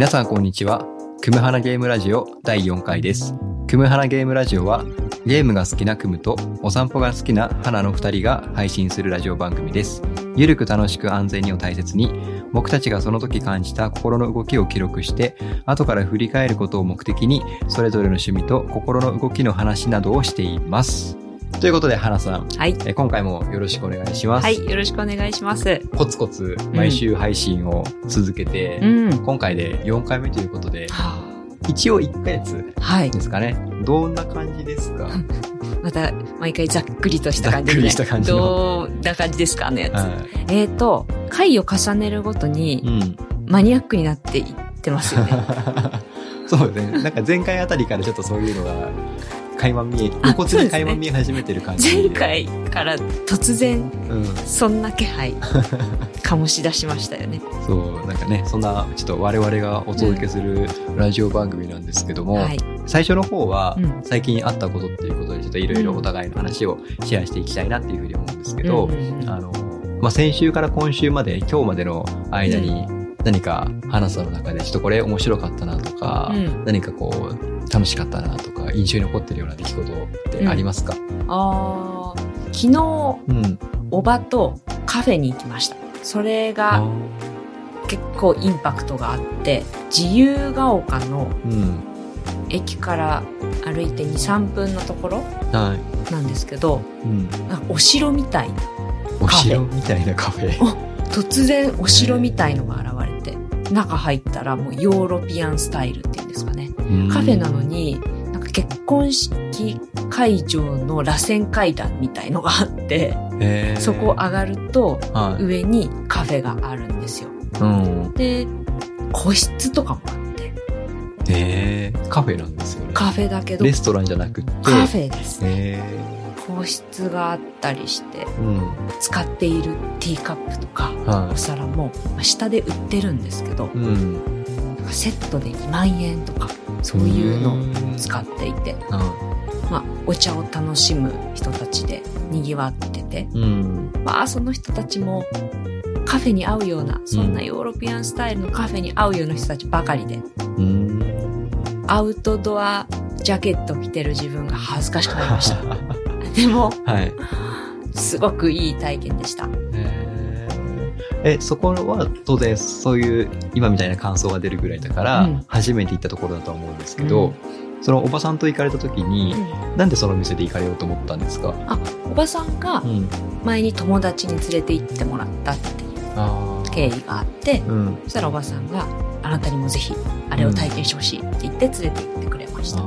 皆さんこんにちは。クムハナゲームラジオ第4回です。クムハナゲームラジオはゲームが好きなクムとお散歩が好きな花の2人が配信するラジオ番組です。ゆるく楽しく安全にを大切に僕たちがその時感じた心の動きを記録して後から振り返ることを目的にそれぞれの趣味と心の動きの話などをしています。ということで、花さん、はい。え今回もよろしくお願いします。はい。よろしくお願いします。コツコツ毎週配信を続けて、うん。今回で4回目ということで、は一応1ヶ月あはい。ですかね。どんな感じですか、また、毎回ざっくりとした感じで。ざっくりした感じのどんな感じですか？のやつ。はえっ、と、回を重ねるごとい。にうん。マニアックになっていってますよね。そうですね。なんか前回あたりからちょっとそういうのが垣間見え、あ露骨に垣間見え始めてる感じで。前回から突然、うん。そんな気配、醸し出しましたよね。そう、なんかね、そんな、ちょっと我々がお届けするラジオ番組なんですけども、はい。最初の方はうん、最近あったことっていうことで、ちょっといろいろお互いの話をシェアしていきたいなっていうふうに思うんですけど、うんうんうんあの、まあ、先週から今週まで、今日までの間に、何か話したの中で、ちょっとこれ面白かったなとか、うん何かこう、楽しかったなとか、印象に残ってるような出来事ってありますか？あー昨日、うん。おばとカフェに行きました。それが結構インパクトがあって、自由が丘のうん。駅から歩いて2、3分のところはなんですけど、い。うん。お城みたいな、おカフェ城みたいなカフェ。突然お城みたいのが現れて、中入ったらもうヨーロピアンスタイルっていうんですかね。カフェなのに、なんか結婚式会場の螺旋階段みたいのがあって、そこ上がるとはい。上にカフェがあるんですよ。うん。で、個室とかもあって、へーカフェなんですよね。カフェだけどレストランじゃなくって。カフェですね。へ個室があったりして、ーうん。使っているティーカップとか、はお皿も、まあ下で売ってるんですけど、い。うん。なんかセットで2万円とか、そういうのを使っていて、はまあ、お茶を楽しむ人たちで賑わってて。まあ、その人たちも、カフェに合うような、そんなヨーロピアンスタイルのカフェに合うような人たちばかりで、うん。アウトドアジャケット着てる自分が恥ずかしくなりました。でも、はい。すごくいい体験でした。え、そこは当然そういう今みたいな感想が出るぐらいだから、うん初めて行ったところだと思うんですけど、そのおばさんと行かれた時に、なんでその店で行かれようと思ったんですか？あ、おばさんがん。前に友達に連れて行ってもらったっていうあ経緯があって、うん。そしたらおばさんが、あなたにもぜひ、あれを体験してほしいって言って連れて行ってくれました。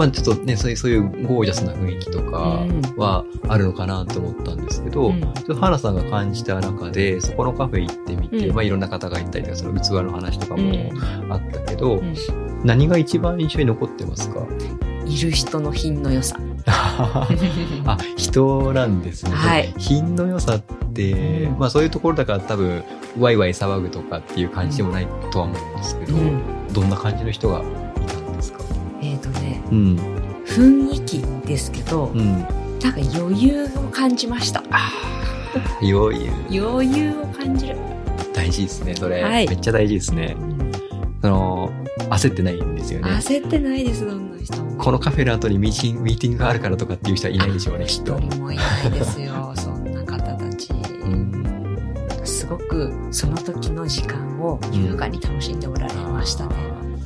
まあちょっとね、そういう、そういうゴージャスな雰囲気とかうん。はあるのかなと思ったんですけど、うん。ちょっと花さんが感じた中で、そこのカフェ行ってみて、うん。まあいろんな方がいたりとか、その器の話とかもうん。あったけど、うん。何が一番印象に残ってますか？いる人の品の良さ。あ、人なんですね。はい。品の良さって、うん。まあそういうところだから多分、ワイワイ騒ぐとかっていう感じでもないとは思うんですけど、うん。どんな感じの人がとね、うん。雰囲気ですけど、うん。なんか余裕を感じました。余裕。余裕を感じる。大事ですね、それ。はいめっちゃ大事ですね。その、焦ってないんですよね。焦ってないです、どんな人も。このカフェの後にミーティング、ミーティングがあるからとかっていう人はいないでしょうね、きっ一と。人もいないですよ、そんな方たち。うん。すごくその時の時間を優雅に楽しんでおられましたね。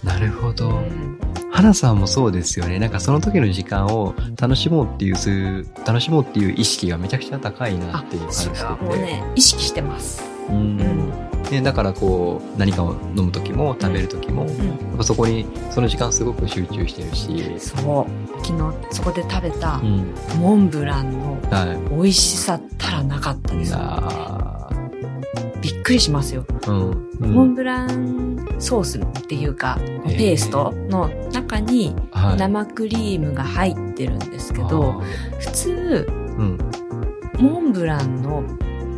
なるほど。うん花さんもそうですよね。なんかその時の時間を楽しもうっていうす、楽しもうっていう意識がめちゃくちゃ高いなっていう感じそしてて。れはもうね、意識してます。うんうんね、だからこう、何かを飲む時も食べる時も、やっうん。ぱそこに、その時間すごく集中してるし。そう。昨日そこで食べたうん。モンブランのは美味しさったらなかったい。です。あびっくりしますよ。ーうん。うんモンブランソースっていうか、ペーストの中にはい。生クリームが入ってるんですけど、普通、あー、うん。モンブランの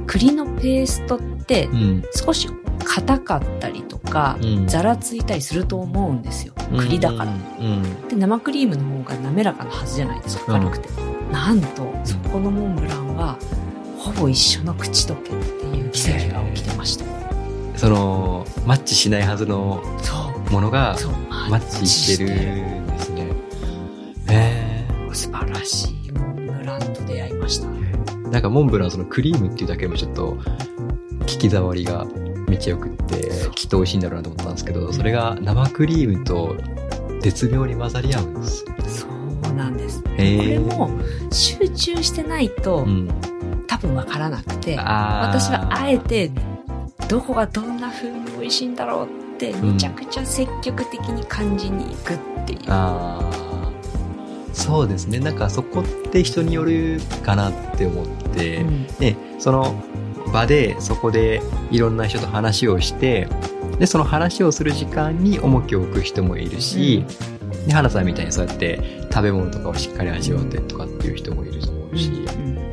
栗のペーストってうん。少し硬かったりとか、うんざらついたりすると思うんですよ。栗だから。うん。で、生クリームの方が滑らかなはずじゃないですか、軽くて。なんと、そこのモンブランは、ほぼ一緒の口溶けいう奇跡が起きてました。その、マッチしないはずの。ものが。マッチしてるんですね。へ素晴らしいモンブランと出会いました。ーなんかモンブランそのクリームっていうだけでもちょっと、聞き触りがめっちゃ良くって、きっと美味しいんだろうなと思ったんですけど、それが生クリームと絶妙に混ざり合うんです。そうなんです。これも集中してないと、うん。多分わからなくて、私はあえてどこがどんな風に美味しいんだろうってんめちゃくちゃ積極的に感じに行くっていう。あーそうですね。なんかそこって人によるかなって思って、うんで、その場で、そこでいろんな人と話をして、で、その話をする時間に重きを置く人もいるし、で、花さんみたいにそうやって食べ物とかをしっかり味わってとかっていう人もいると思うし、うんなる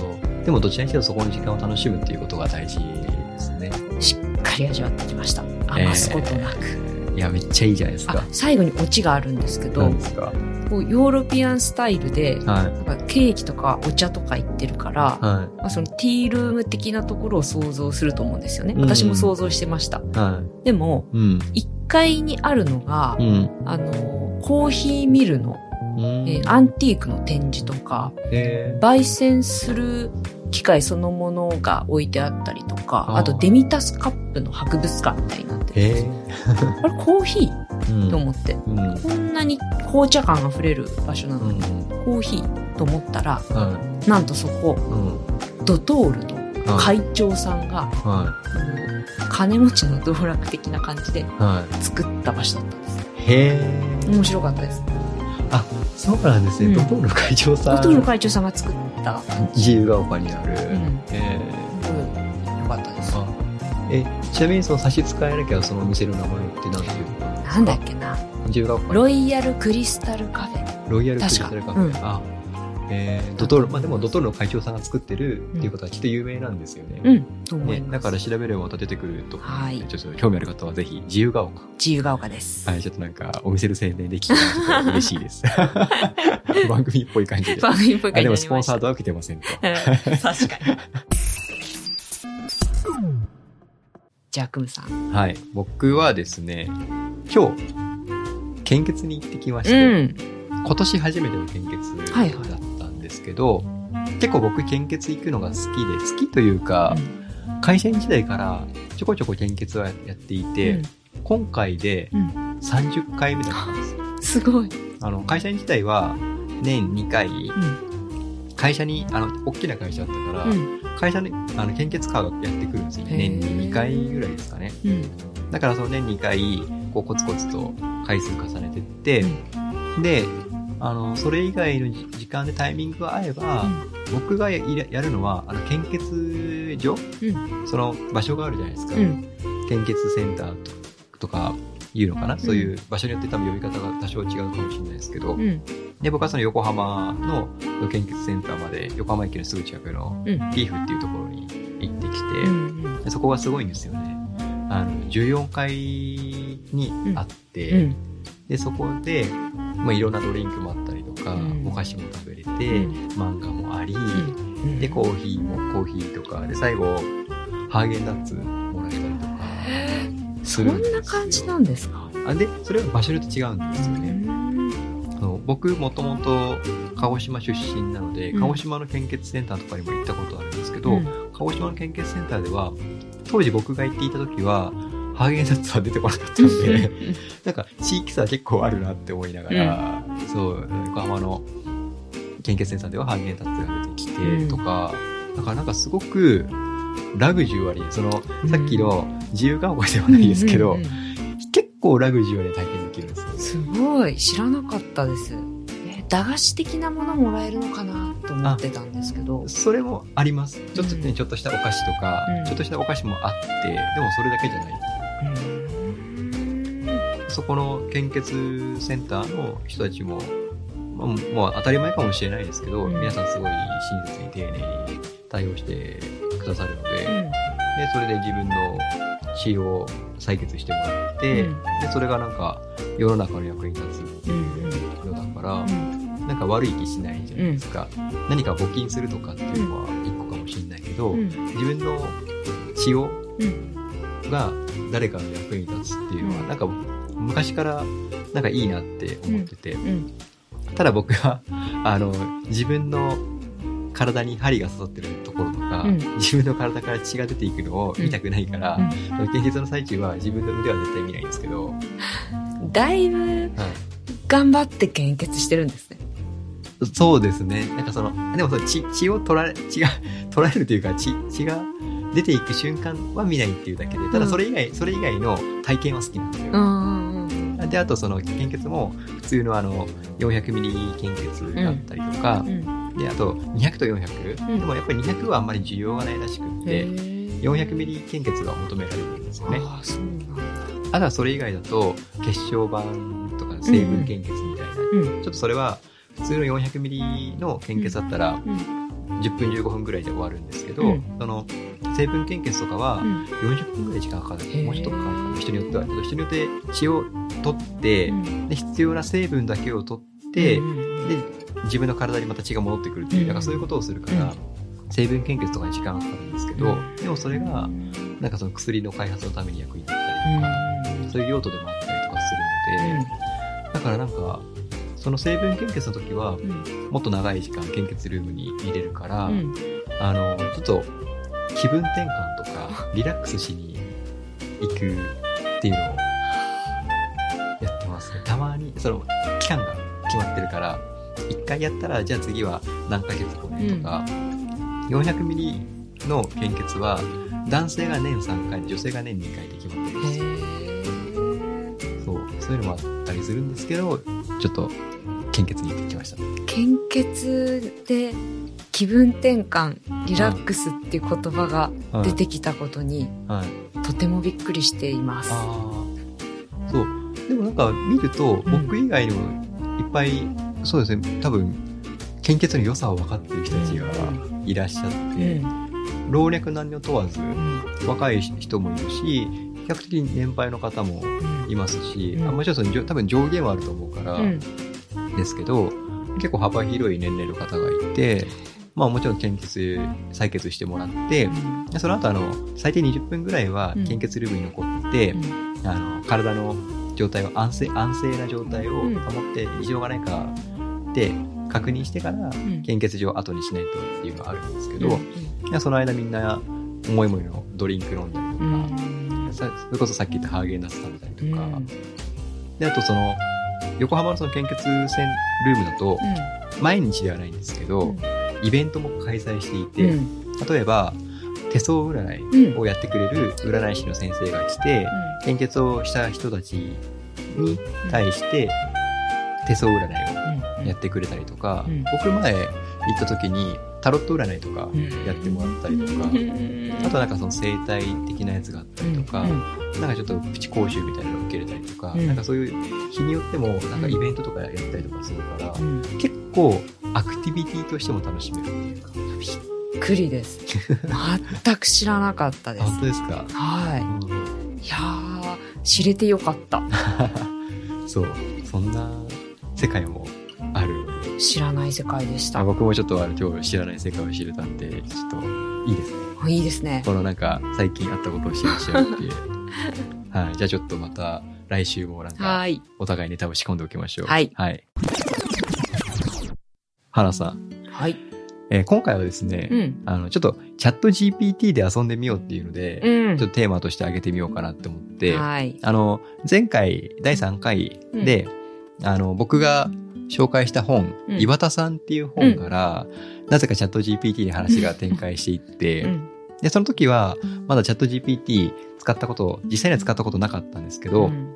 ほど。でもどちらにせよそこの時間を楽しむっていうことが大事ですね。しっかり味わってきました。余すことなく。いや、めっちゃいいじゃないですかあ。最後にオチがあるんですけど何、ですか？こうヨーロピアンスタイルで、はい。なんかケーキとかお茶とか言ってるから、はまあ、そのティールーム的なところを想像すると思うんですよね。うん私も想像してました。い。はでも、い。うん。1階にあるのが、うん。あの、コーヒーミルの、うんえーアンティークの展示とか、へ焙煎する機械そのものが置いてあったりとか、あとデミタスカップの博物館みたいになってるんえ。ですよ。あれコーヒー？うんと思って、うん。こんなに紅茶感あふれる場所なのに、うん。コーヒーと思ったら、はなんとそこ、い。うん。ドトールのはい。会長さんが、は金持ちの道楽的な感じで作った場所だったんです。い。へえ。面白かったです。そうなんですね。うんドトールの会長さん。ドトール会長さんが作った。自由が丘にある。うん。へすごい良かったです。え、ちなみにその差し支えなきゃそのお店の名前って何ていうの？なんだっけな。ロイヤルクリスタルカフェ。ロイヤルクリスタルカフェ。確かあ、えー、ドトール、まあでもドトールの会長さんが作ってるっていうことはきっと有名なんですよね。うん。ね。だから調べればまた出てくると。はいちょっと興味ある方はぜひ、自由が丘。自由が丘です。はい、ちょっとなんか、お店の宣伝できたら嬉しいです。番組っぽい感じで。番組っぽいあ、感じになりました。でもスポンサードは受けてませんと。うん確かに。じゃあ、クムさん。はい。僕はですね、今日、献血に行ってきましうて、ん。今年初めての献血だはいったんですけど、結構僕献血行くのが好きで、好きというか、会社員時代からちょこちょこ献血はやっていて、今回でうん30回目だったんですよ。すごい。あの、会社員時代は年2回、うん。会社に、あの、大きな会社だったから、うん。会社に、あの、献血カーがやってくるんですよ年に2回ぐらいですかね。うん。だからその年2回、こうコツコツと回数重ねてって、で、あの、それ以外の時時間でタイミングが合えば、僕がややるのは、あの、献血所、うその場所があるじゃないですか。うん。献血センターととかいうのかな、そういう場所によって多分呼び方が多少違うかもしれないですけど、うん。で、僕はその横浜の献血センターまで、横浜駅のすぐ近くのうん。リーフっていうところに行ってきて、うん。でそこがすごいんですよね。あの、14階にあって、うん。で、そこで、まあ、いろんなドリンクもあったりとか、うんお菓子も食べれて、うん漫画もあり、うんで、コーヒーもコーヒーとか、で、最後、ハーゲンダッツそんな感じなんですか？あで、それは場所によって違うんですよね。あの僕、もともと鹿児島出身なので、うん。鹿児島の献血センターとかにも行ったことあるんですけど、うん。鹿児島の献血センターでは、当時僕が行っていた時は、ハーゲンダッツは出てこなかったので、なんか地域差結構あるなって思いながら、そう、横浜の献血センターではハーゲンダッツが出てきてとか、だからなんかすごくラグジュアリー、その、さっきの自由が丘ではないですけど、うんうんうん。結構ラグジュアリーな体験できるんですよ。すごい。知らなかったです。え駄菓子的なものもらえるのかなと思ってたんですけど。それもあります。ちょっとね、うん。ちょっとしたお菓子とか、うん。ちょっとしたお菓子もあって、でもそれだけじゃない。そこの献血センターの人たちも、まあ、もう当たり前かもしれないですけど、うん。皆さんすごい親切に丁寧に対応してくださるので、うん。で、それで自分の血を採血してもらって、うん。で、それがなんか世の中の役に立つうんのだから、うん。なんか悪い気しないじゃないですか。何か募金するとかっていうのは一個かもしれないけど、うん。自分の血をうん。が誰かの役に立つっていうのは、うん。なんか昔からなんかいいなって思ってて、うん。ただ僕は、あの、自分の体に針が刺さってるところとか、うん自分の体から血が出ていくのを見たくないから、うん献血の最中は自分の腕は絶対見ないんですけど、はい、だいぶ頑張って献血してるんですね。そうですね。なんかその、でもその血、血を取られ、血が、取られるというか、血、血が出ていく瞬間は見ないっていうだけで、ただそれ以外、それ以外の体験は好きなんですよ。うんうんうん。で、あとその献血も普通のあの、400ミリ献血があったりとか、うん。で、あと200と400、うんでもやっぱり200はあんまり需要がないらしくって、ー400ミリ献血が求められるんですよね。あとはそれ以外だと、血小板とか成分献血みたいな、うん。ちょっとそれは普通の400ミリの献血だったら、うん。10分15分ぐらいで終わるんですけど、うん。その成分献血とかはうん。40分ぐらい時間かかる、へー。もうちょっとかかるかな。人によっては。人によって血を取って、うん。で必要な成分だけを取って、うんで自分の体にまた血が戻ってくるっていう、うん。なんかそういうことをするから、うん。成分献血とかに時間がかかるんですけど、うん。でもそれがなんかその薬の開発のために役に立ったりとか、そういう用途でもあったりとかするので、だからなんかその成分献血の時はうん。もっと長い時間献血ルームに入れるから、うん。あの、ちょっと気分転換とか、リラックスしに行くっていうのをやってますね。たまに、その、期間が決まってるから、一回やったら、じゃあ次は何ヶ月後ねとか、400ミリの献血は、男性が年3回、女性が年2回で決まってるんですよ。そう、いうのもあったりするんですけど、ちょっと、献血に行ってきました。献血で気分転換、リラックスっていう言葉が出てきたことにはい。とてもびっくりしています。そう。でもなんか見ると、僕以外にもいっぱい、そうですね、多分、献血の良さを分かってる人たちがいらっしゃって、うん。老若男女問わず、うん。若い人もいるし、比較的に年配の方もいますし、うん。あもちろんそのじょ多分上限はあると思うから、うん。ですけど、結構幅広い年齢の方がいて、まあもちろん献血、採血してもらって、でその後あの、最低20分ぐらいはうん。献血ルームに残って、あの、体の状態を安静、安静な状態をうん。保って異常がないかって確認してから、うん。献血場後にしないとっていうのがあるんですけど、うん。その間みんな思い思いのドリンク飲んだりとか、うんさそれこそさっき言ったハーゲンダッツ食べたりとか、うん。で、あとその、横浜のその献血線ルームだと、毎日ではないんですけど、うん。イベントも開催していうんて、うん。例えば、手相占いうん。をやってくれる占い師の先生が来て、献血をした人たちに対して手相占いをやってくれたりとか、うん。僕前行った時にタロット占いとかやってもらったりとか、あとなんかその生態的なやつがあったりとか、なんかちょっとプチ講習みたいなのを受けれたりとか、うんなんかそういう日によってもなんかイベントとかやったりとかするから、うん結構アクティビティとしても楽しめるっていうか。びっくりです。全く知らなかったです。あ本当ですか、はうんい。いやー、知れてよかった。そう。そんな世界もある。知らない世界でした。あ僕もちょっとあの今日知らない世界を知れたんで、ちょっといいですね。いいですね。このなんか最近あったことをシェアし合うっていう。はい。じゃあちょっとまた来週もなんかはい。お互いネタを仕込んでおきましょう。はいはい。花さん、はい。えー今回はですね、うん。あの、ちょっとチャット GPT で遊んでみようっていうので、うんちょっとテーマとして挙げてみようかなって思って、はい。あの、前回第3回で、あの、僕が紹介した本、うん岩田さんっていう本から、なぜかチャット GPT に話が展開していって、うん。で、その時は、まだチャット GPT 使ったこと、実際には使ったことなかったんですけど、うん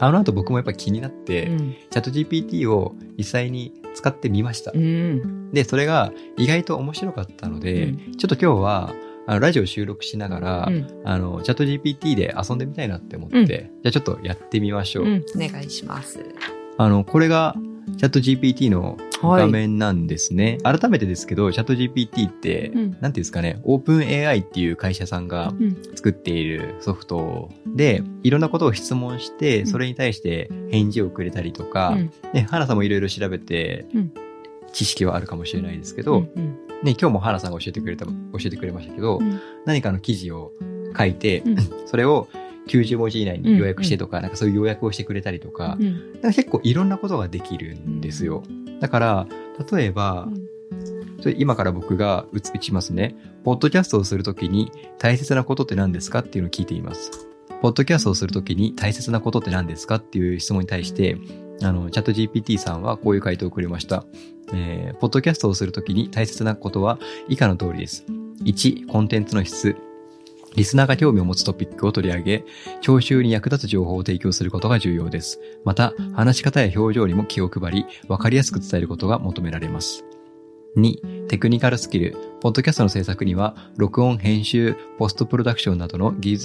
あの後僕もやっぱ気になって、うんチャット GPT を実際に使ってみました。うん。で、それが意外と面白かったので、うちょっと今日は、あのラジオ収録しながら、うんあの、チャット GPT で遊んでみたいなって思って、うんじゃあちょっとやってみましょう。うん。お願いします。あの、これがチャット GPT のはい画面なんですね。改めてですけど、チャット GPT って、うん。なんていうんですかね、オープン AI っていう会社さんがうん。作っているソフトで、いろんなことを質問して、ん。それに対して返事をくれたりとか、うん。ね、花さんもいろいろ調べてうん、知識はあるかもしれないですけど、うんうん。ね、今日も花さんが教えてくれた、教えてくれましたけど、うん。何かの記事を書いて、うん。それを90文字以内に要約してとか、なんかそういう要約をしてくれたりとか、うんか結構いろんなことができるんですよ。だから、例えば、それ今から僕が打ちますね。ポッドキャストをするときに大切なことって何ですかっていうのを聞いています。ポッドキャストをするときに大切なことって何ですかっていう質問に対して、あの、チャット GPT さんはこういう回答をくれました。えー、ポッドキャストをするときに大切なことは以下の通りです。1、コンテンツの質。リスナーが興味を持つトピックを取り上げ、聴衆に役立つ情報を提供することが重要です。また、話し方や表情にも気を配り、わかりやすく伝えることが求められます。2、テクニカルスキル。ポッドキャストの制作には、録音、編集、ポストプロダクションなどの技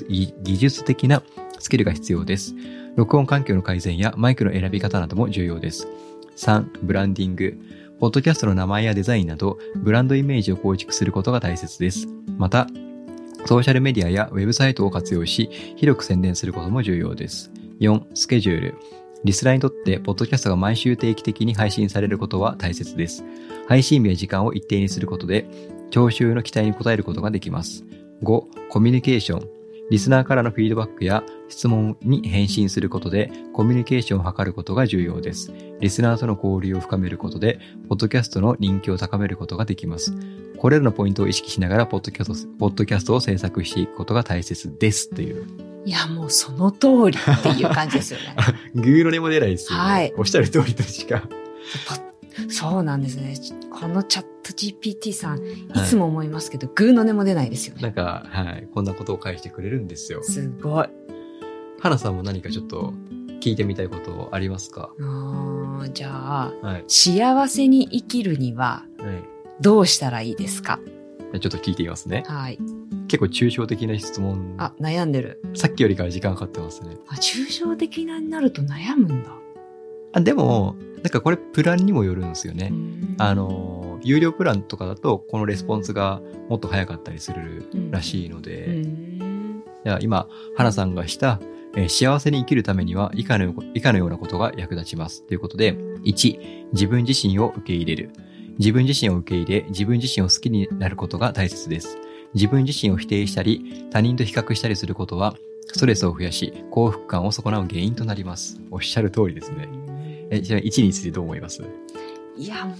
術的なスキルが必要です。録音環境の改善やマイクの選び方なども重要です。3、ブランディング。ポッドキャストの名前やデザインなど、ブランドイメージを構築することが大切です。また、ソーシャルメディアやウェブサイトを活用し、広く宣伝することも重要です。4、スケジュール。リスナーにとって、ポッドキャストが毎週定期的に配信されることは大切です。配信日や時間を一定にすることで、聴衆の期待に応えることができます。5、コミュニケーション。リスナーからのフィードバックや質問に返信することで、コミュニケーションを図ることが重要です。リスナーとの交流を深めることで、ポッドキャストの人気を高めることができます。これらのポイントを意識しながら、ポッドキャスト、ポッドキャストを制作していくことが大切です。という。いや、もうその通りっていう感じですよね。グーの音も出ないですよ、ね。はいおっしゃる通りとしか。そうなんですね。このチャット GPT さん、いつも思いますけど、グーの音も出ないですよね。なんか、はい。こんなことを返してくれるんですよ。すごい。花さんも何かちょっと聞いてみたいことありますか？あーじゃあ、はい。幸せに生きるにははい。どうしたらいいですか？じゃあちょっと聞いてみますね。はい。結構抽象的な質問。あ、悩んでる。さっきよりかは時間かかってますね。あ、抽象的なになると悩むんだ。あ、でも、なんかこれプランにもよるんですよね。うんあ、の、有料プランとかだと、このレスポンスがもっと早かったりするらしいので、今、花さんがした、えー幸せに生きるためには以下の以下のようなことが役立ちます。ということで、1、自分自身を受け入れる。自分自身を受け入れ、自分自身を好きになることが大切です。自分自身を否定したり、他人と比較したりすることは、ストレスを増やし、幸福感を損なう原因となります。おっしゃる通りですね。え、ちなみに1についてどう思います？いや、も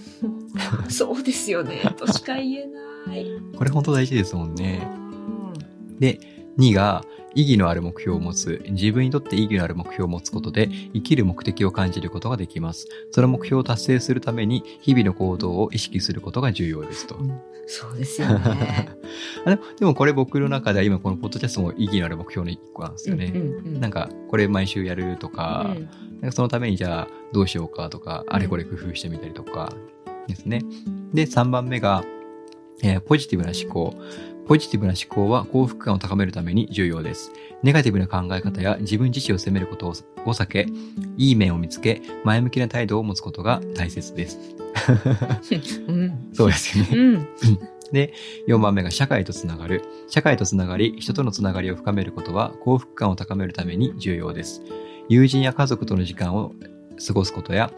う、そうですよね。としか言えない。これ本当大事ですもんね。うんで、2が、意義のある目標を持つ。自分にとって意義のある目標を持つことで、生きる目的を感じることができます。その目標を達成するために、日々の行動を意識することが重要ですと。そうですよね。あでもでもこれ僕の中では今このポッドキャストも意義のある目標の一個なんですよね。うんうんうんなんか、これ毎週やるとか、うんなんかそのためにじゃあどうしようかとか、あれこれ工夫してみたりとかですね。で、3番目が、えーポジティブな思考。ポジティブな思考は幸福感を高めるために重要です。ネガティブな考え方や自分自身を責めることをを避け、いい面を見つけ、前向きな態度を持つことが大切です。うん。そうですよね。うん。で、4番目が社会とつながる。社会とつながり、人とのつながりを深めることは幸福感を高めるために重要です。友人や家族との時間を過ごすことや、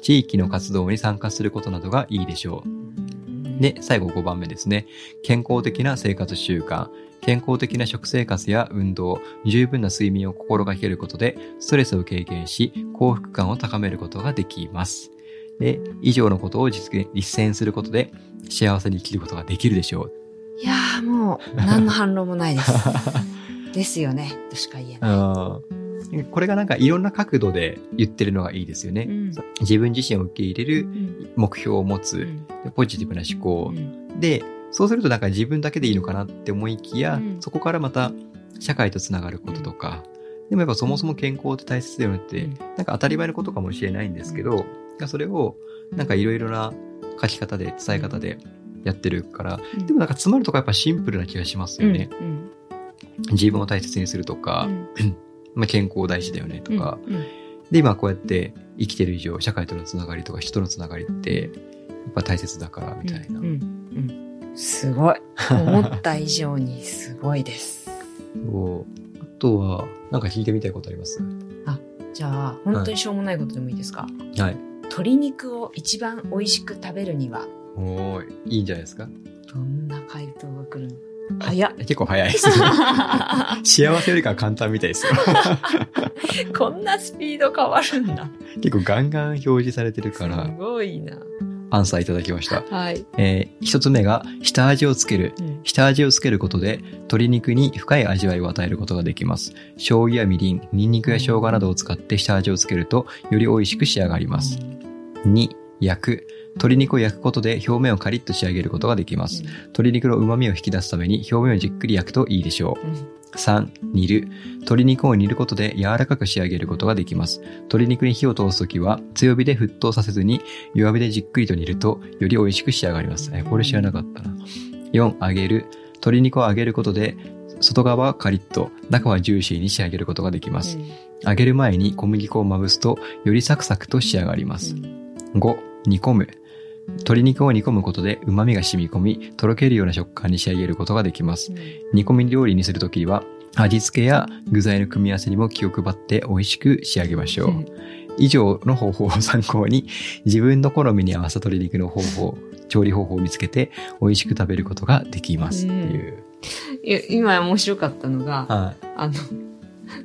地域の活動に参加することなどがいいでしょう。で、最後5番目ですね。健康的な生活習慣。健康的な食生活や運動、十分な睡眠を心がけることで、ストレスを軽減し、幸福感を高めることができます。で、以上のことを実現、実践することで、幸せに生きることができるでしょう。いやーもう、何の反論もないです。ですよね。としか言えない。うんこれがなんかいろんな角度で言ってるのがいいですよね。うん。自分自身を受け入れるうん。目標を持つ、ポジティブな思考。う、ん。で、そうするとなんか自分だけでいいのかなって思いきや、うん。そこからまた社会とつながることとか、でもやっぱそもそも健康って大切だよねって、うん。なんか当たり前のことかもしれないんですけど、それをなんかいろいろな書き方で、伝え方でやってるから、うん。でもなんか詰まるとこやっぱシンプルな気がしますよね。うん。自分を大切にするとか、うん まあ、健康大事だよねとか、うんうんで、今こうやって生きてる以上、社会とのつながりとか人のつながりって、やっぱ大切だから、みたいな。うんうんうんすごい。思った以上にすごいです。そうあとは、なんか聞いてみたいことあります？じゃあ、本当にしょうもないことでもいいですか、はい。鶏肉を一番美味しく食べるには、おーい、いいんじゃないですか？どんな回答が来るの？早っ。結構早いですね。幸せよりかは簡単みたいですよ。こんなスピード変わるんだ。結構ガンガン表示されてるからす、ごいな。アンサーいただきました。はい。えー一つ目が、下味をつける。うん下味をつけることで、鶏肉に深い味わいを与えることができます。醤油やみりん、ニンニクや生姜などを使って下味をつけると、より美味しく仕上がります。2、焼く。鶏肉を焼くことで表面をカリッと仕上げることができます。鶏肉の旨味を引き出すために表面をじっくり焼くといいでしょう。うん3、煮る。鶏肉を煮ることで柔らかく仕上げることができます。鶏肉に火を通すときは強火で沸騰させずに弱火でじっくりと煮るとより美味しく仕上がります。え、これ知らなかったな。4、揚げる。鶏肉を揚げることで外側はカリッと中はジューシーに仕上げることができます。揚げる前に小麦粉をまぶすとよりサクサクと仕上がります。5、煮込む。鶏肉を煮込むことで旨味が染み込み、とろけるような食感に仕上げることができます。煮込み料理にするときは、味付けや具材の組み合わせにも気を配って美味しく仕上げましょう。以上の方法を参考に、自分の好みに合わせた鶏肉の方法、調理方法を見つけて、美味しく食べることができますっていう。いや今面白かったのが、はあの、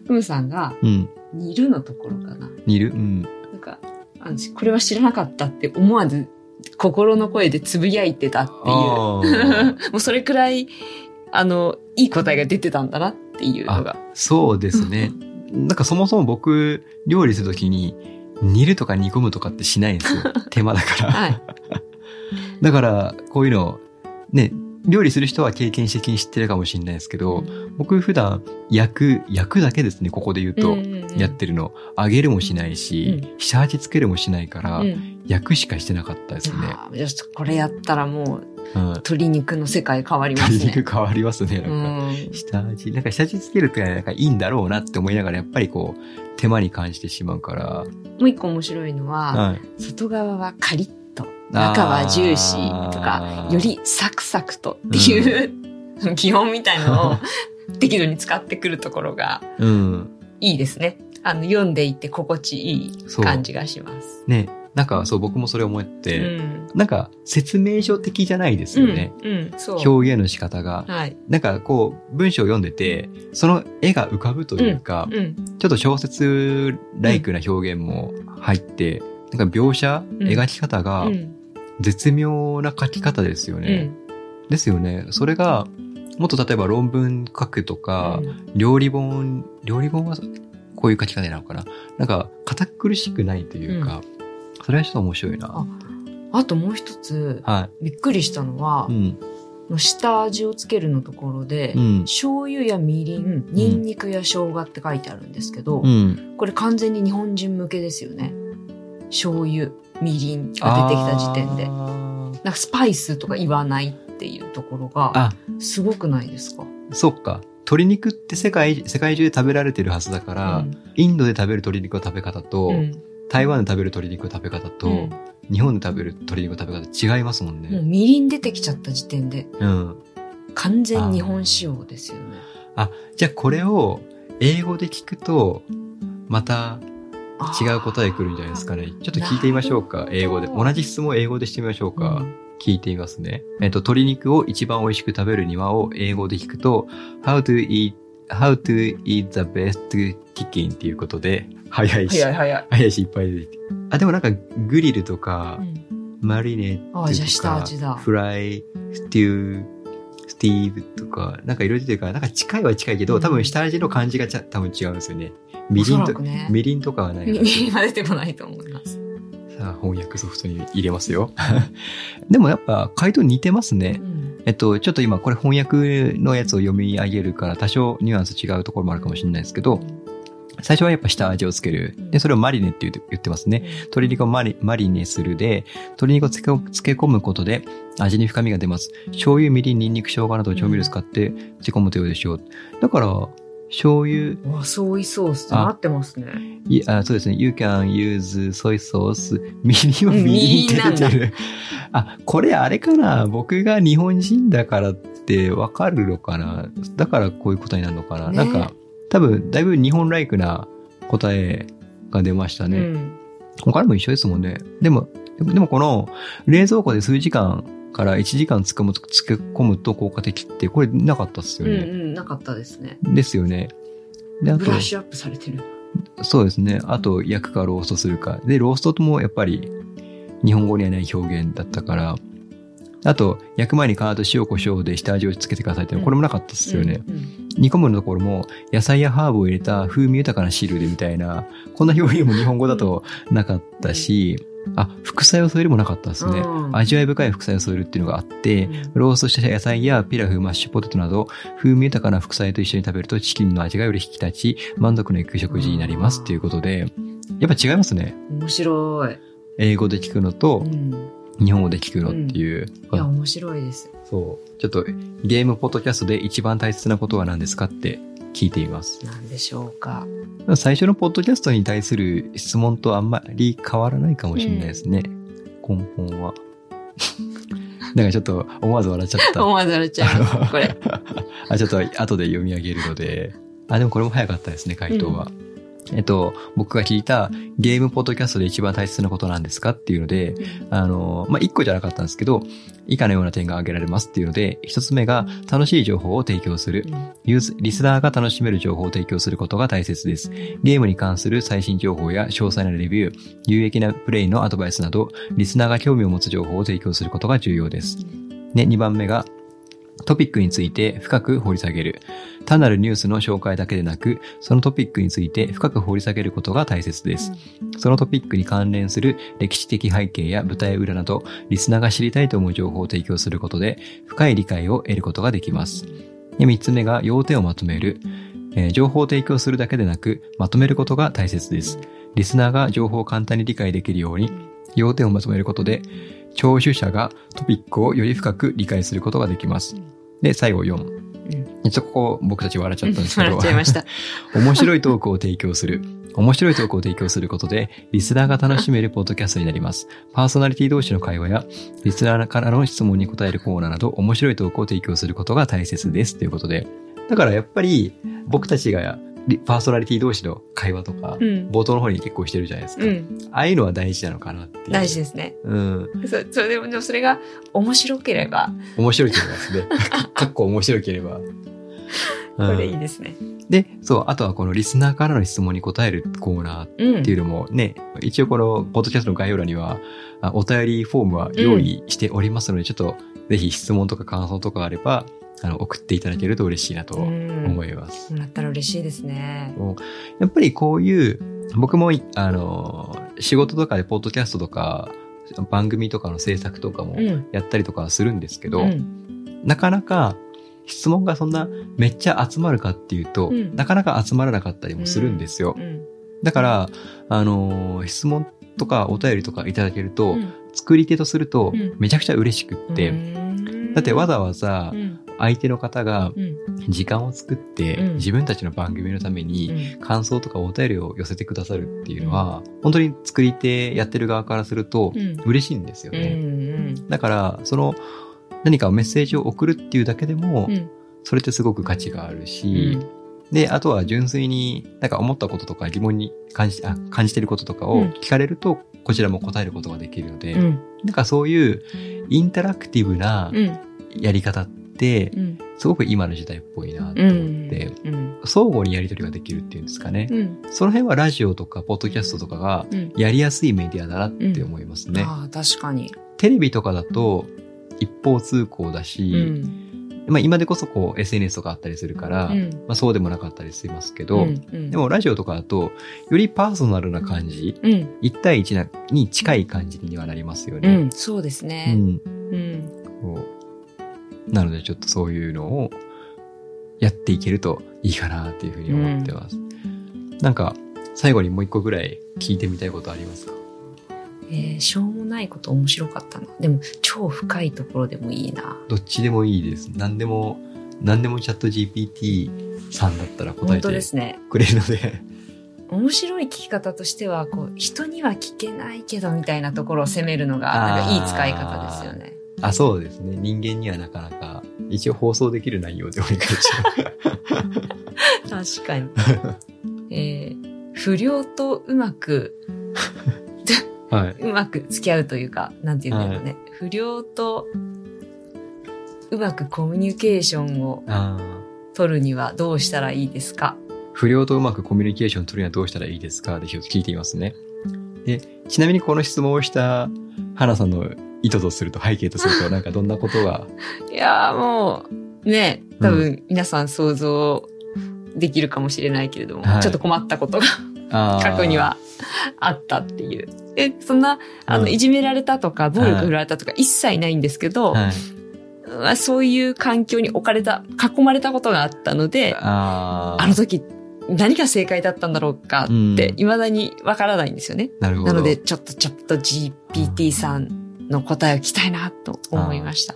ふむさんが。煮るのところかな。煮る？うん。なんか、あのこれは知らなかったって思わず心の声でつぶやいてたっていう。もうそれくらい、あの、いい答えが出てたんだなっていうのが。そうですね。なんかそもそも僕、料理するときに、煮るとか煮込むとかってしないんですよ。手間だから。はい。だから、こういうの、ね、料理する人は経験的に知ってるかもしれないですけど、僕普段焼く、焼くだけですね、ここで言うと、やってるの。揚げるもしないし、下味つけるもしないから、うん焼くしかしてなかったですね。これやったらもううん。鶏肉の世界変わります鶏ね。肉変わりますね。うなんかん。下味、なんか下味つけるってなんかいいんだろうなって思いながら、やっぱりこう、手間に感じてしまうから、もう一個面白いのは、はい。外側はカリッと、中はジューシーとかよりサクサクとっていう、基本みたいのを適度に使ってくるところがうん。いいですね。あの、読んでいて心地いい感じがします。ね、なんかそう僕もそれ思っうて、ん。なんか説明書的じゃないですよね。うん。うん。表現の仕方が。はい。なんかこう、文章を読んでて、その絵が浮かぶというか、うん。ちょっと小説ライクな表現も入って、なんか描写、うん描き方がうん。絶妙な書き方ですようね。ん。ですよね。それが、もっと例えば論文書くとか、うん料理本、料理本はこういう書き方なのかななんか、堅苦しくないというか、それはちょっと面白いな。ああともう一つ、はびっくりしたのは、い。うん。下味をつけるのところで、うん。醤油やみりん、ニンニクや生姜って書いてあるんですけど、うん。これ完全に日本人向けですよね。醤油、みりんが出てきた時点で。あなんーかスパイスとか言わないっていうところが、あ、すごくないですか？そっか。鶏肉って世界、世界中で食べられてるはずだから、うんインドで食べる鶏肉の食べ方と、うん台湾で食べる鶏肉の食べ方と、うん日本で食べる鶏肉の食べ方違いますもんもうね。みりん出てきちゃった時点で、うん。完全日本仕様ですよね。あ、じゃあこれを英語で聞くと、また違う答え来るんじゃないですかね。ちょっと聞いてみましょうか、英語で。同じ質問を英語でしてみましょうか。うん聞いてみますね。えっと、鶏肉を一番美味しく食べるにはを英語で聞くと、how to eat, how to eat the best chicken っていうことで、早いし、早い早い。早いしいっぱい出て。あ、でもなんかグリルとか、うんマリネとか、フライ、ステュー、スティーブとか、なんかいろいろ出てるから、なんか近いは近いけど、うん多分下味の感じがちゃ多分違うんですよね。みりんと、ねみりんとかはないみりんは出てこないと思います。さあ、翻訳ソフトに入れますよ。でもやっぱ回答似てますね。うんえっと、ちょっと今これ翻訳のやつを読み上げるから多少ニュアンス違うところもあるかもしれないですけど、最初はやっぱ下味をつける。で、それをマリネって言ってますね。鶏肉をマリマリネするで、鶏肉をつけ漬け込むことで味に深みが出ます。醤油、みりん、ニンニク、生姜など調味料を使って漬け込むとよいでしょう。だから、醤油、和ソイソースとなってますね。いあそうですね。You can use soy sauce. みりんはみりんって出てる。あ、これあれかな僕が日本人だからってわかるのかなだからこういう答えになるのかな、ねなんか、多分、だいぶ日本ライクな答えが出ましたね。うん他にも一緒ですもんね。でも、でもこの冷蔵庫で数時間から1時間つかむと、つけ込むと効果的って、これなかったっすよね。うんうん、なかったですね。ですよね。で、あとブラッ、シュアップされてる。そうですね。あと、焼くかローストするか。で、ローストもやっぱり日本語にはない表現だったから、あと、焼く前に必ず塩コショウで下味をつけてくださいってこれもなかったっすよね。うんうん煮込むのところも野菜やハーブを入れた風味豊かな汁でみたいな、こんな表現も日本語だとなかったし、あ、副菜を添えるもなかったですね。うん味わい深い副菜を添えるっていうのがあって、うんローストした野菜やピラフ、マッシュポテトなど、風味豊かな副菜と一緒に食べるとチキンの味がより引き立ち、満足のいく食事になりますっていうことで、やっぱ違いますね。面白い。英語で聞くのとう、ん。日本語で聞くのっていう。いや、面白いです。そう。ちょっと、ゲームポッドキャストで一番大切なことは何ですかって聞いています。なんでしょうか。最初のポッドキャストに対する質問とあんまり変わらないかもしれないですね。根本は。なんかちょっと思わず笑っちゃった。思わず笑っちゃいます。これ。あ、ちょっと後で読み上げるので。あ、でもこれも早かったですね、回答は。えっと、僕が聞いたゲームポッドキャストで一番大切なことなんですかっていうので、あの、まあ、一個じゃなかったんですけど、以下のような点が挙げられますっていうので、一つ目が楽しい情報を提供する。ユーズリスナーが楽しめる情報を提供することが大切です。ゲームに関する最新情報や詳細なレビュー、有益なプレイのアドバイスなど、リスナーが興味を持つ情報を提供することが重要です。で、2番目が、トピックについて深く掘り下げる。単なるニュースの紹介だけでなく、そのトピックについて深く掘り下げることが大切です。そのトピックに関連する歴史的背景や舞台裏など、リスナーが知りたいと思う情報を提供することで、深い理解を得ることができます。で、3つ目が要点をまとめる。えー情報を提供するだけでなく、まとめることが大切です。リスナーが情報を簡単に理解できるように、要点をまとめることで、聴取者がトピックをより深く理解することができます。で、最後4。うんちょっとここ僕たち笑っちゃったんですけど 笑っちゃいました。面白いトークを提供する。面白いトークを提供することで、リスナーが楽しめるポッドキャストになります。パーソナリティ同士の会話や、リスナーからの質問に答えるコーナーなど、面白いトークを提供することが大切です。ということで。だからやっぱり、僕たちがリパーソナリティ同士の会話とか、うん。冒頭の方に結構してるじゃないですか。うん。ああいうのは大事なのかなっていう。大事ですね。うん。そそれでも、それが面白ければ、面白いければですね。かっこ面白ければ。これいいうんですね。で、そう、あとはこのリスナーからの質問に答えるコーナーうんっていうのもね、一応このポッドキャストの概要欄には、あお便りフォームは用意しておりますので、ちょっとぜひ質問とか感想とかあれば、あの、送っていただけると嬉しいなとうん思います。もらったら嬉しいですね。やっぱりこういう、僕も、あの、仕事とかでポッドキャストとか、番組とかの制作とかもうん。やったりとかはするんですけど、うんなかなか質問がそんなめっちゃ集まるかっていうと、うんなかなか集まらなかったりもするんですよ。うん。だから、あのー質問とかお便りとかいただけると、うん作り手とするとうんめちゃくちゃ嬉しくって、うんだってわざわざうん相手の方がうん。時間を作って、うん。自分たちの番組のためにうん。感想とかお便りを寄せてくださるっていうのは、本当に作り手やってる側からするとうん。嬉しいんですようんね。だから、その何かメッセージを送るっていうだけでも、うん。それってすごく価値があるし、で、あとは純粋になんか思ったこととか疑問に感じあ感じてることとかをうん。聞かれると、こちらも答えることができるので、うん。なんかそういうインタラクティブなうん。やり方って、うんすごく今の時代っぽいなとうん思って、うん相互にやり取りができるっていうんですかね。うんその辺はラジオとかポッドキャストとかがうんやりやすいメディアだなって思いますね。ああ確かに。テレビとかだと一方通行だうし、んまあ今でこそこう SNS とかあったりするから、うんまあそうでもなかったりしますけど、うんでもラジオとかだと、よりパーソナルな感じ、うん1対1なに近い感じにはなりますようね。んそうですうね。ん。うんそうなのでちょっとそういうのをやっていけるといいかなっていうふうに思ってます。なんか、最後にもう一個ぐらい聞いてみたいことありますか？えーしょうもないこと面白かったな。でも超深いところでもいいな。どっちでもいいです。何でも、何でもチャット GPT さんだったら答えて。くれるので。面白い聞き方としてはこう人には聞けないけどみたいなところを責めるのがなんかいい使い方ですよね。あ、そうですね。人間にはなかなか、一応放送できる内容でお願いします。確かに。えー不良とうまく、はい。うまく付き合うというか、なんていうんだろうね。不良とうまくコミュニケーションをあ取るにはどうしたらいいですか？不良とうまくコミュニケーションを取るにはどうしたらいいですか？で一つ聞いてみますね。で、ちなみにこの質問をした花さんの意図とすると、背景とすると、なんかどんなことが、いやーもう、ね、多分皆さん想像できるかもしれないけれども、はいちょっと困ったことが過去に。はあったっていう。え、そんな、あの、うんいじめられたとか、暴力振られたとか一切ないんですけど、はい。まあ、そういう環境に置かれた、囲まれたことがあったので、あの時何が正解だったんだろうかって、うん未だにわからないんですよね。なるほど。なので、ちょっとちょっと GPT さんの答えを聞きたいなと思いました。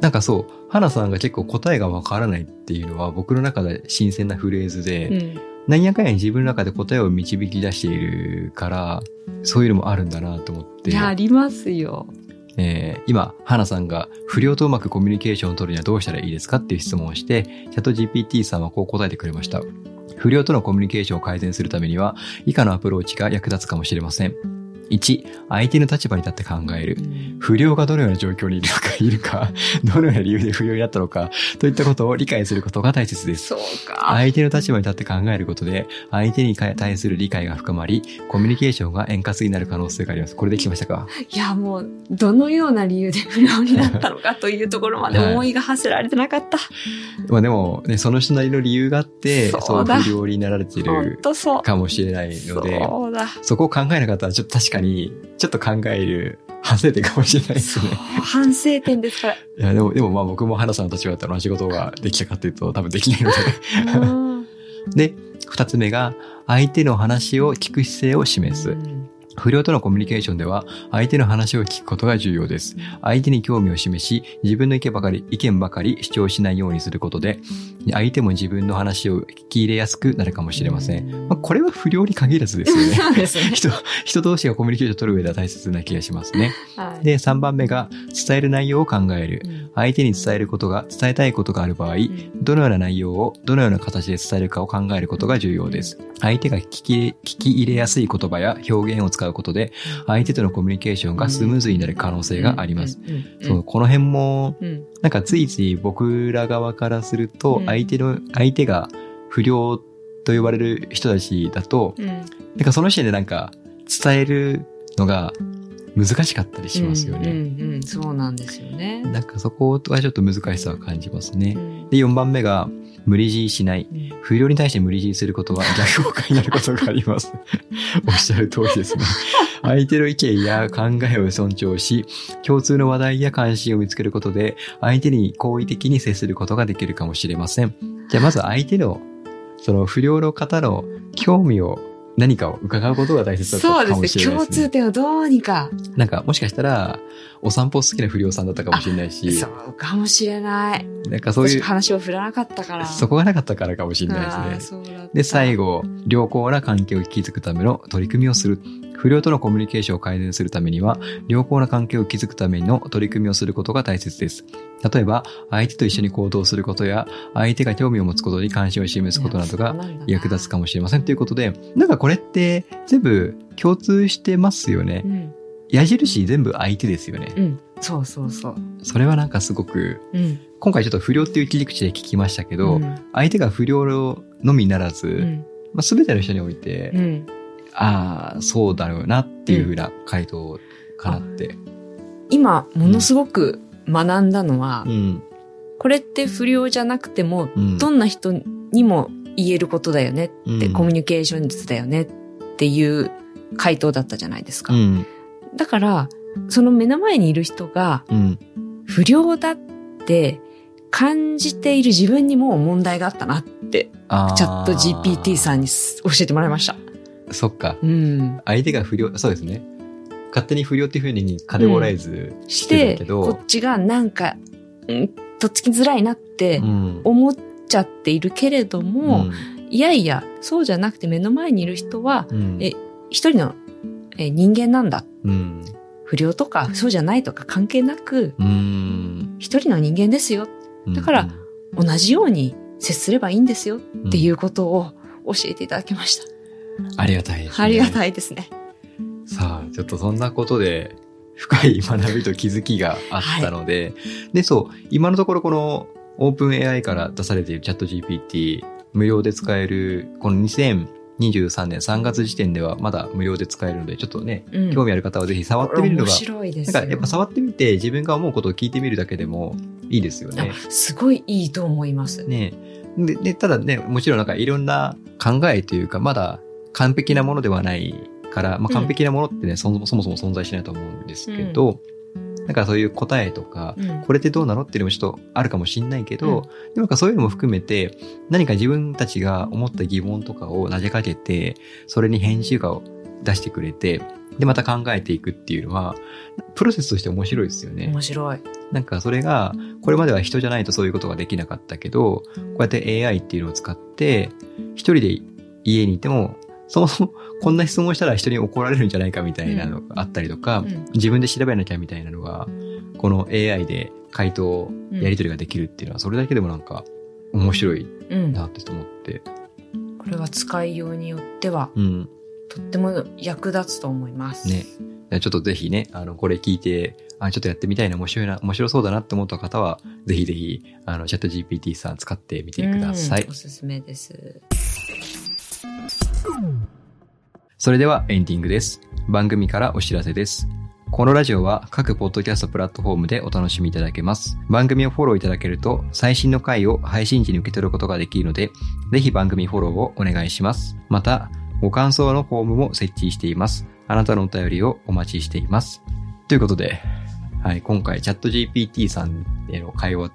なんかそう、花さんが結構答えがわからないっていうのは僕の中で新鮮なフレーズで、うん。何やかんや自分の中で答えを導き出しているから、そういうのもあるんだなと思って。いや、ありますよ。えー今、花さんが不良とうまくコミュニケーションを取るにはどうしたらいいですかっていう質問をして、チャット GPT さんはこう答えてくれました。不良とのコミュニケーションを改善するためには、以下のアプローチが役立つかもしれません。1、相手の立場に立って考える。不良がどのような状況にいるのか、いるか、どのような理由で不良になったのか、といったことを理解することが大切です。そうか。相手の立場に立って考えることで、相手に対する理解が深まり、コミュニケーションが円滑になる可能性があります。これできましたか？いや、もう、どのような理由で不良になったのかというところまで思いが馳せられてなかった。まあでも、ね、その人なりの理由があって、そう不良になられている。かもしれないので、そうだ。そこを考えなかったら、ちょっと確かに、ちょっと考える、反省点かもしれないですね。反省点ですから。いや、でも、でもまあ僕も花さんの立場だったら同じことができたかっていうと多分できないので。うん で、二つ目が、相手の話を聞く姿勢を示す。不良とのコミュニケーションでは、相手の話を聞くことが重要です。相手に興味を示し、自分の意見ばかり、意見ばかり主張しないようにすることで、相手も自分の話を聞き入れやすくなるかもしれません。まあ、これは不良に限らずですよね。そうですね。人、人同士がコミュニケーションを取る上では大切な気がしますね。はいで、3番目が、伝える内容を考える。うん相手に伝えることが、伝えたいことがある場合、どのような内容をどのような形で伝えるかを考えることが重要です。相手が聞き聞き入れやすい言葉や表現を使うことで、相手とのコミュニケーションがスムーズになる可能性があります。。そう、この辺も、うん。なんかついつい僕ら側からするとう、ん。相手の、相手が不良と呼ばれる人たちだと、うん。なんかその時点でなんか伝えるのが難しかったりしますよね。うん。うん。うん。そうなんですよね。なんかそこはちょっと難しさを感じますね。うん。で、4番目が、無理強いしない。うん不良に対して無理強いすることは 逆効果になることがあります。おっしゃる通りですね。相手の意見や考えを尊重し、共通の話題や関心を見つけることで、相手に好意的に接することができるかもしれません。じゃあまず相手の、その不良の方の興味を何かを伺うことが大切だったかもそうですね。共しれないですね。通点をどうにか。なんかもしかしたら、お散歩好きな不良さんだったかもしれないしそ、うかもしれない。なんかそういう私、話を振らなかったから。そこがなかったからかもしれないですね。で、最後、良好な関係を築くための取り組みをする。不良とのコミュニケーションを改善するためには、良好な関係を築くための取り組みをすることが大切です。例えば、相手と一緒に行動することや、相手が興味を持つことに関心を示すことなどが役立つかもしれませんということで、なんかこれって全部共通してますよねう。ん。矢印全部相手ですよね。うん。そうそうそう。それはなんかすごく、うん。今回ちょっと不良っていう切り口で聞きましたけど、うん相手が不良のみならず、うん。まあ、全ての人において、うん。ああ、そうだろうなっていうふうな回答かなって。今、ものすごく学んだのは、うん。これって不良じゃなくても、うん。どんな人にも言えることだよねって、うんコミュニケーション術だよねっていう回答だったじゃないですか。うん。だから、その目の前にいる人がうん。不良だって感じている自分にも問題があったなって、チャット GPT さんにす教えてもらいました。そっか。うん。相手が不良、そうですね。勝手に不良っていうふうにカテゴライズししてて、こるけど、っちがなんか、うん、とっつきづらいなってうん。思っちゃっているけれども、うんいやいや、そうじゃなくて目の前にいる人は、うんえ一人のえー人間なんだ。うん。不良とか、そうじゃないとか関係なく、うん。一人の人間ですよ。だから同じように接すればいいんですよっていうことを教えていただきました。ありがたいですね。ありがたいですね。さあ、ちょっとそんなことで、深い学びと気づきがあったので、で、そう、今のところこのオープン AI から出されているチャット GPT、無料で使える、この2023年3月時点ではまだ無料で使えるので、ちょっとね、うん興味ある方はぜひ触ってみるの面が、白いですよ。なんかやっぱ触ってみて自分が思うことを聞いてみるだけでもいいですよね。あすごいいいと思います。ねでで、ただね、もちろんなんかいろんな考えというか、まだ完璧なものではないから、まあ、完璧なものってね、そもそもそも存在しないと思うんですけど、だからそういう答えとか、うんこれってどうなのっていうのもちょっとあるかもしんないけど、でもなんかそういうのも含めて、何か自分たちが思った疑問とかを投げかけて、それに返事がを出してくれて、で、また考えていくっていうのは、プロセスとして面白いですよね。面白い。なんかそれが、これまでは人じゃないとそういうことができなかったけど、こうやって AI っていうのを使って、一人で家にいても、そもそもこんな質問したら人に怒られるんじゃないかみたいなのがあったりとか、うん自分で調べなきゃみたいなのが、この AI で回答、やり取りができるっていうのは、それだけでもなんか面白いうん。なって思って。これは使いようによっては、うん。とっても役立つと思います。ね。ちょっとぜひね、あの、これ聞いて、あ、ちょっとやってみたいな、面白いな、面白そうだなって思った方は、ぜひぜひ、あの、チャット GPT さん使ってみてくださいうん。おすすめです。それではエンディングです。番組からお知らせです。このラジオは各ポッドキャストプラットフォームでお楽しみいただけます。番組をフォローいただけると最新の回を配信時に受け取ることができるので、ぜひ番組フォローをお願いします。また、ご感想のフォームも設置しています。あなたのお便りをお待ちしています。ということで、はい、今回チャット GPT さんへの会話、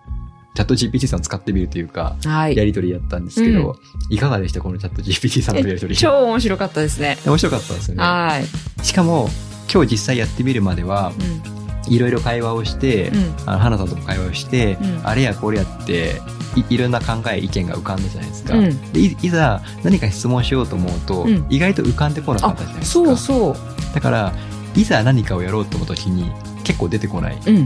チャット GPT さん使ってみるというか、はい。やりとりやったんですけど、いかがでした？このチャット GPT さんのやりとり。超面白かったですね。面白かったですよね。はい。しかも、今日実際やってみるまでは、いろいろ会話をして、うん。うん。あの花さんとも会話をして、うんあれやこれやってい、いろんな考え、意見が浮かんだじゃないですか。うんでいいざ何か質問しようと思うと、うん意外と浮かんでこなかあったじゃない、ですか。そうそう。だから、いざ何かをやろうと思った時に結構出てこない。うん。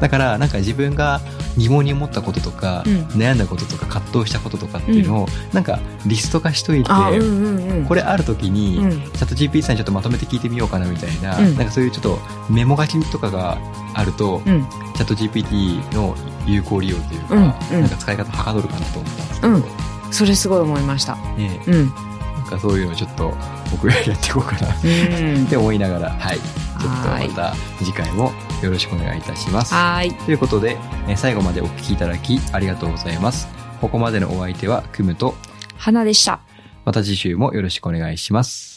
だから、なんか自分が疑問に思ったこととか、うん悩んだこととか葛藤したこととかっていうのを、なんかリスト化しといて、あ、うんうんうん。これある時に、うん。チャット GPT さんにちょっとまとめて聞いてみようかなみたいな、うんなんかそういうちょっとメモ書きとかがあると、うん。チャット GPT の有効利用というか、なんか使い方はかどるかなと思ったんですけど、うんそれすごい思いました。ねうん。なんかそういうのちょっと僕やっていこうかなっうん。て思いながら、はい。ちょっとはいまた次回もよろしくお願いいたします。はーい。ということで、えー最後までお聞きいただきありがとうございます。ここまでのお相手はクムと、花でした。また次週もよろしくお願いします。